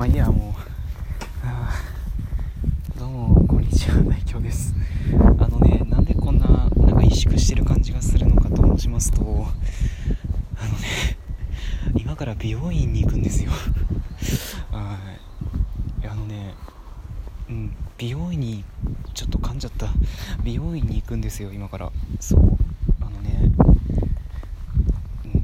まあいいやもうどうもこんにちは大京です。あのねなんでこんななんか萎縮してる感じがするのかと申しますとあのね今から美容院に行くんですよ。はい。あのねうん美容院にちょっと噛んじゃった。美容院に行くんですよ今から。そう。あのね、うん、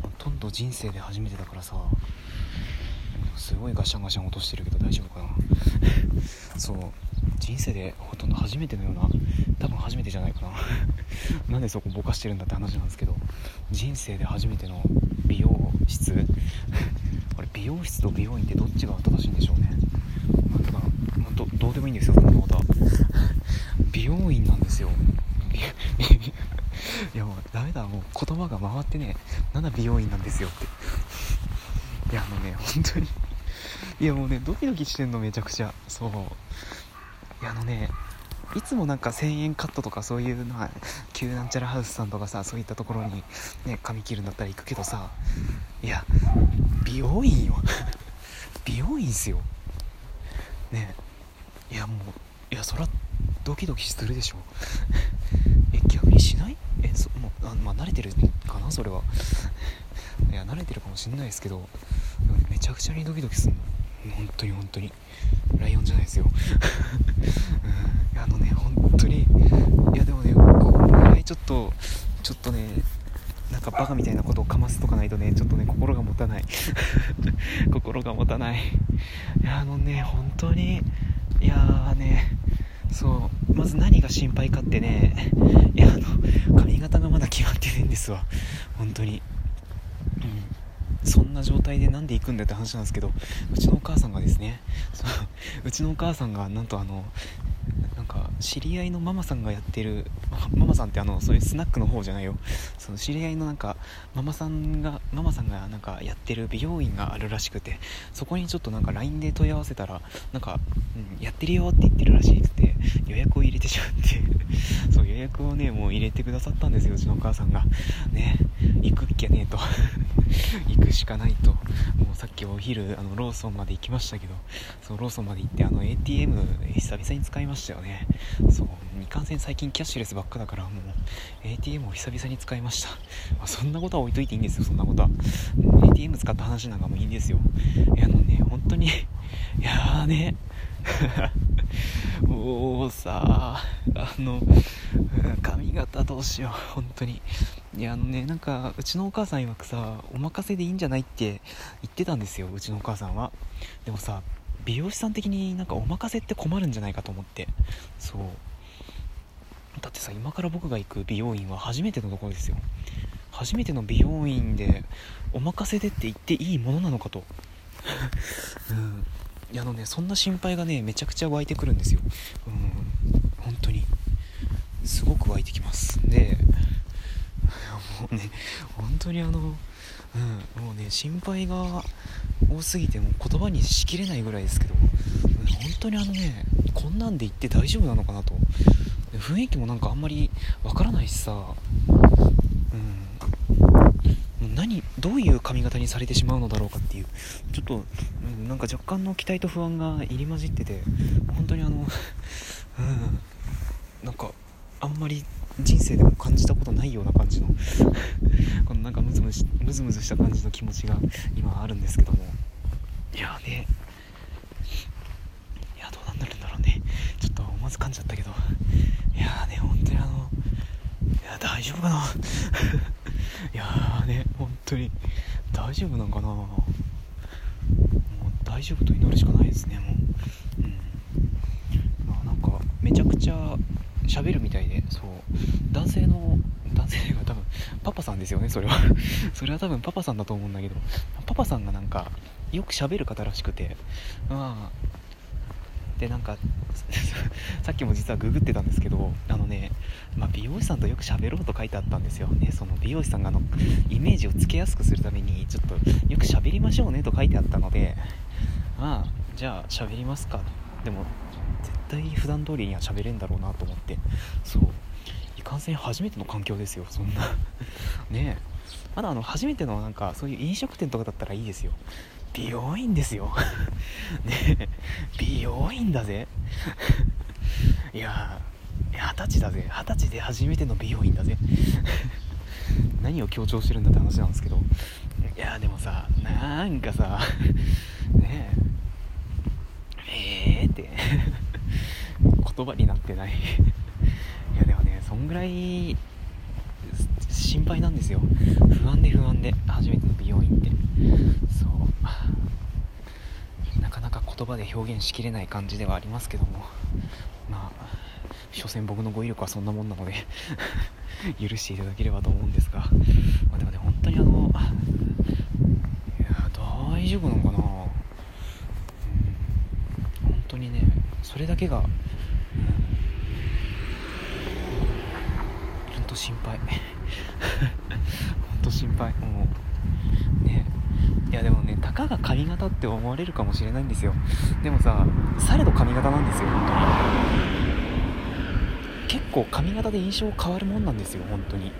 ほとんど人生で初めてだからさ。すごいガシャンガシャン落としてるけど大丈夫かな？そう人生でほとんど初めてのような多分初めてじゃないかな。なんでそこぼかしてるんだって話なんですけど人生で初めての美容室？あれ美容室と美容院ってどっちが正しいんでしょうね。まあただ、まあどどうでもいいんですよそんなことは。美容院なんですよ。いやもうダメだもう言葉が回ってねなんだ美容院なんですよって。いやあのね本当にいやもうねドキドキしてんのめちゃくちゃ。そう。いやあのねいつもなんか1000円カットとかそういうのは旧なんちゃらハウスさんとかさそういったところにね髪切るんだったら行くけどさ。いや美容院よ。美容院っすよ。ね。いやもういやそらドキドキするでしょ。え逆にしない？えそもうあまあ慣れてるかなそれは。いや慣れてるかもしんないですけど。めちゃくちゃにドキドキするの。本当に本当に。ライオンじゃないですよ、うん、あのね本当に。いやでもねここぐらいちょっとちょっとねなんかバカみたいなことをかますとかないとねちょっとね心が持たない。心が持たない。いやあのね本当に。いやーねそう。まず何が心配かってね。いやあの髪型がまだ決まってないんですわ。本当に。そんな状態でなんで行くんだって話なんですけどうちのお母さんがですねそうちのお母さんがなんとあのなんか知り合いのママさんがやってるママさんってあのそういうスナックの方じゃないよ。その知り合いのなんかママさんがママさんがなんかやってる美容院があるらしくてそこにちょっとなんか LINE で問い合わせたらなんか、うん、やってるよって言ってるらしくて予約を入れてしまってそう予約をねもう入れてくださったんですようちのお母さんが。ね行くっきゃねえと。行くしかないと。もうさっきお昼あのローソンまで行きましたけどそうローソンまで行ってあの ATM 久々に使いましたよね。そういかんせん最近キャッシュレスばっかだからもう ATM を久々に使いました、まあ、そんなことは置いといていいんですよそんなことは。ATM 使った話なんかもいいんですよ。いやあのね本当にいやーね。もうさあの髪型どうしよう本当に。いやあのねなんかうちのお母さん曰くさお任せでいいんじゃないって言ってたんですようちのお母さんは。でもさ美容師さん的になんかお任せって困るんじゃないかと思って。そう。だってさ今から僕が行く美容院は初めてのところですよ。初めての美容院でお任せでって言っていいものなのかと。うん。あのねそんな心配がねめちゃくちゃ湧いてくるんですよ。うん本当に。すごく湧いてきます。でもうね本当にあのうんもうね心配が多すぎてもう言葉にしきれないぐらいですけど、本当にあのねこんなんで言って大丈夫なのかなと。雰囲気もなんかあんまりわからないしさ。うん何どういう髪型にされてしまうのだろうかっていう。ちょっと、うん、なんか若干の期待と不安が入り混じってて本当にあの うんなんかあんまり人生でも感じたことないような感じの このなんかムズムズムズムズした感じの気持ちが今あるんですけども。いやね。いやどうなんなるんだろうね。ちょっと思わず噛んじゃったけど。いやね本当にあのいや大丈夫かな。いやね本当に。大丈夫なんかな？もう大丈夫と祈るしかないですねもう。うん。まあなんかめちゃくちゃ喋るみたいでそう。男性の男性が多分パパさんですよねそれは。それは多分パパさんだと思うんだけど。パパさんがなんかよく喋る方らしくて。まあでなんか さっきも実はググってたんですけどあのね、まあ、美容師さんとよく喋ろうと書いてあったんですよ、ね、その美容師さんがのイメージをつけやすくするためにちょっとよく喋りましょうねと書いてあったのでまあじゃあ喋りますかでも絶対普段通りには喋れんだろうなと思って。そう。いかんせん初めての環境ですよそんな。ねえ。まだあの初めてのなんかそういう飲食店とかだったらいいですよ。美容院ですよ。ね美容院だぜ。いや二十歳だぜ。二十歳で初めての美容院だぜ。何を強調してるんだって話なんですけど。いやでもさなんかさねええー、って言葉になってない。いやでもねそんぐらい心配なんですよ。不安で不安で初めての美容院って。そう。なかなか言葉で表現しきれない感じではありますけども。まあ所詮僕の語彙力はそんなもんなので 許していただければと思うんですが、まあ、でもね本当にあのいや大丈夫なのかな、うん、本当にねそれだけが、うん、本当心配。本当心配。もう。ね。いやでもねたかが髪型って思われるかもしれないんですよ。でもさされど髪型なんですよ本当に。結構髪型で印象変わるもんなんですよ本当に。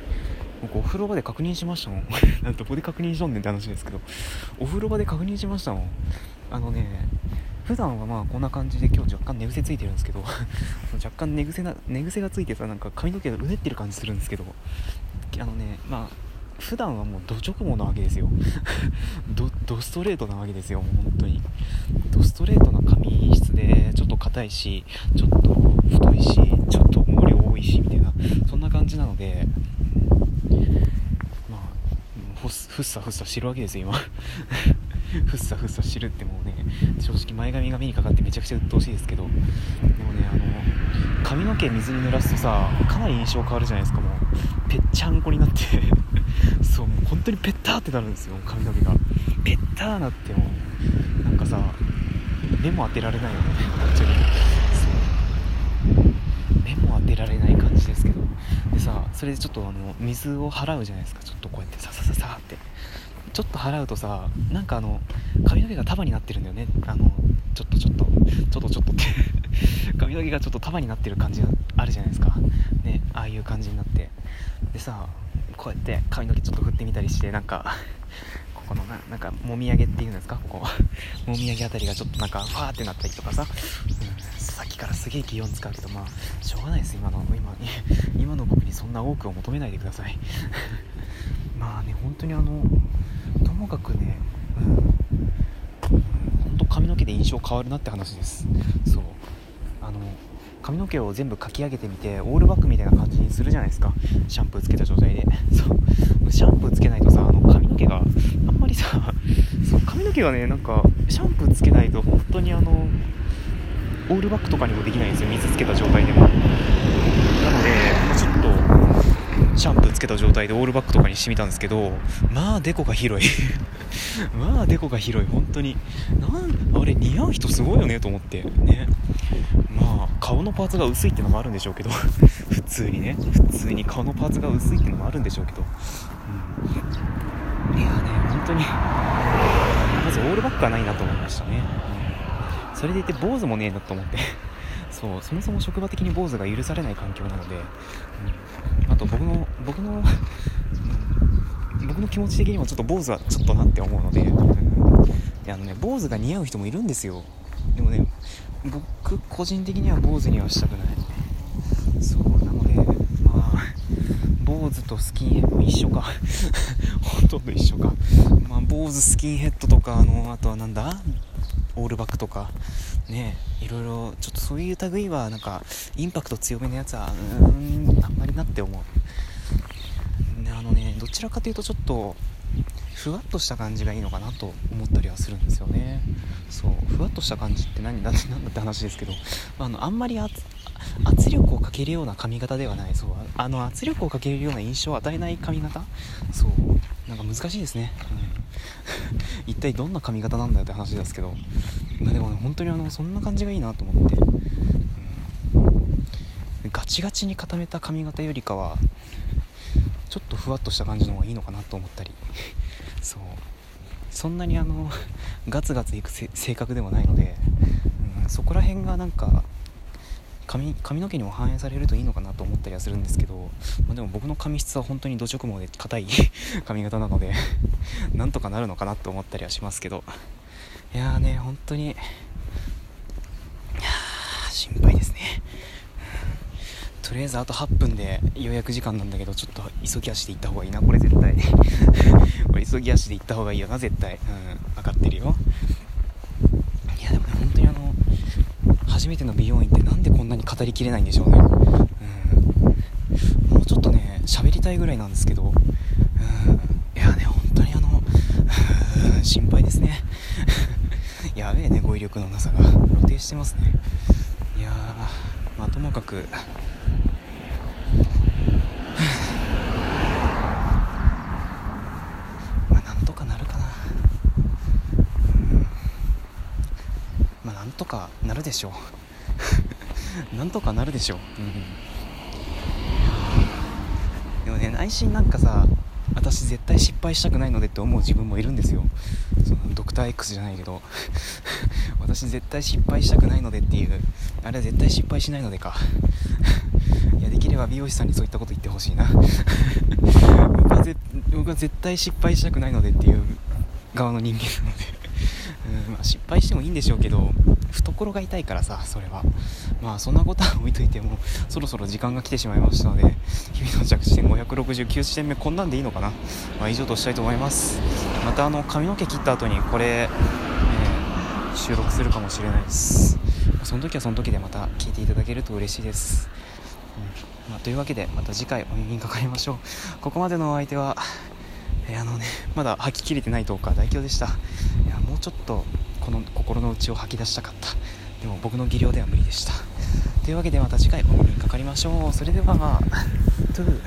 僕お風呂場で確認しましたもん。どこで確認しとんねんって話ですけど。お風呂場で確認しましたもん。あのね普段はまあこんな感じで今日若干寝癖ついてるんですけど 若干寝癖な寝癖がついてさなんか髪の毛がうねってる感じするんですけどあのねまあ普段はもうド直毛なわけですよ。ドストレートなわけですよもう本当に。ドストレートな髪質でちょっと硬いしちょっと太いしちょっと毛量多いしみたいなそんな感じなのでまあふっさふっさしてるわけですよ今。ふっさふっさしてるってもうね正直前髪が目にかかってめちゃくちゃ鬱陶しいですけど。でもねあの髪の毛水に濡らすとさかなり印象変わるじゃないですか。もうぺっちゃんこになって。そうもう本当にペッターってなるんですよ髪の毛が。ペッターなってもなんかさ目も当てられないよねぶっそう。目も当てられない感じですけど。でさそれでちょっとあの水を払うじゃないですか。ちょっとこうやってささささって。ちょっと払うとさなんかあの髪の毛が束になってるんだよね。あのちょっとちょっとちょっとちょっとって。髪の毛がちょっと束になってる感じがあるじゃないですか。ねああいう感じになって。でさこうやって髪の毛ちょっと振ってみたりしてなんか ここのななんかもみあげっていうんですか？ここ。もみあげあたりがちょっとなんかファーってなったりとかさ、うん、さっきからすげえ気温使うけどまあしょうがないです。今の今今の僕にそんな多くを求めないでください。まあね本当にあのともかくねうん本当髪の毛で印象変わるなって話です。そう。あの髪の毛を全部かき上げてみてオールバックみたいな感じにするじゃないですか。シャンプーつけた状態で。そう。シャンプーつけないとさあの髪の毛があんまりさそう髪の毛がねなんかシャンプーつけないと本当にあのオールバックとかにもできないんですよ。水つけた状態でも。なのでちょっとシャンプーつけた状態でオールバックとかにしてみたんですけどまあデコが広い。まあデコが広い。本当に。なんあれ似合う人すごいよねと思って。ね。まあ顔のパーツが薄いってのもあるんでしょうけど。普通にね。普通に顔のパーツが薄いってのもあるんでしょうけど、うん、いやね本当に。まずオールバックはないなと思いましたね、うん、それでいて坊主もねえなと思って。そうそもそも職場的に坊主が許されない環境なので、うん、と僕の僕の僕の気持ち的にもちょっと坊主はちょっとなって思うので、うん、あのね坊主が似合う人もいるんですよ。でもね僕個人的には坊主にはしたくない。そうなのでまあ坊主とスキンヘッド一緒か。ほとんど一緒か。まあ坊主スキンヘッドとかあのあとはなんだ？オールバックとかねいろいろちょっとそういう類はなんかインパクト強めのやつはうーんあんまりなって思う、ね、あのねどちらかというとちょっとふわっとした感じがいいのかなと思ったりはするんですよね。そうふわっとした感じって何だなんだって話ですけどあのあんまり圧力をかけるような髪型ではない。そうあの圧力をかけるような印象を与えない髪型。そう。なんか難しいですね、うん、一体どんな髪型なんだよって話ですけど、まあ、でもね本当にあのそんな感じがいいなと思って、うん、ガチガチに固めた髪型よりかはちょっとふわっとした感じの方がいいのかなと思ったり。そう。そんなにあのガツガツいく性格でもないので、うん、そこら辺がなんか髪髪の毛にも反映されるといいのかなと思ったりはするんですけど、まあ、でも僕の髪質は本当に土直毛で硬い 髪型なので なんとかなるのかなと思ったりはしますけど。いやーね本当に心配ですね。とりあえずあと8分で予約時間なんだけどちょっと急ぎ足で行った方がいいな。これ絶対。これ急ぎ足で行った方がいいよな絶対。うん分かってるよいやでもね本当にあの初めての美容院ってなんでこんなに語りきれないんでしょうね、うん、もうちょっとね喋りたいぐらいなんですけど、うん、いやね本当にあの心配ですね。やべえね語彙力のなさが。露呈してますね。いやまあともかくまあなんとかなるかなうんまあなんとかなるでしょう。なんとかなるでしょう、うん、でもね内心なんかさ私絶対失敗したくないのでって思う自分もいるんですよ。そのドクター X じゃないけど。私絶対失敗したくないのでっていう。あれは絶対失敗しないのでか。いやできれば美容師さんにそういったこと言ってほしいな。僕はぜ僕は絶対失敗したくないのでっていう側の人間なので。まあ、失敗してもいいんでしょうけど懐が痛いからさそれは。まあそんなことは置いといてもそろそろ時間が来てしまいましたので日々の着地点569地点目こんなんでいいのかな、まあ、以上としたいと思います。またあの髪の毛切った後にこれ、えー、収録するかもしれないです。その時はその時でまた聞いていただけると嬉しいです。うんまあ、というわけでまた次回お耳にかかりましょう。ここまでのお相手はえー、あのねまだ吐ききれてないとか大凶でした。ちょっとこの心の内を吐き出したかった。でも僕の技量では無理でした。というわけでまた次回お耳にかかりましょう。それではトゥー。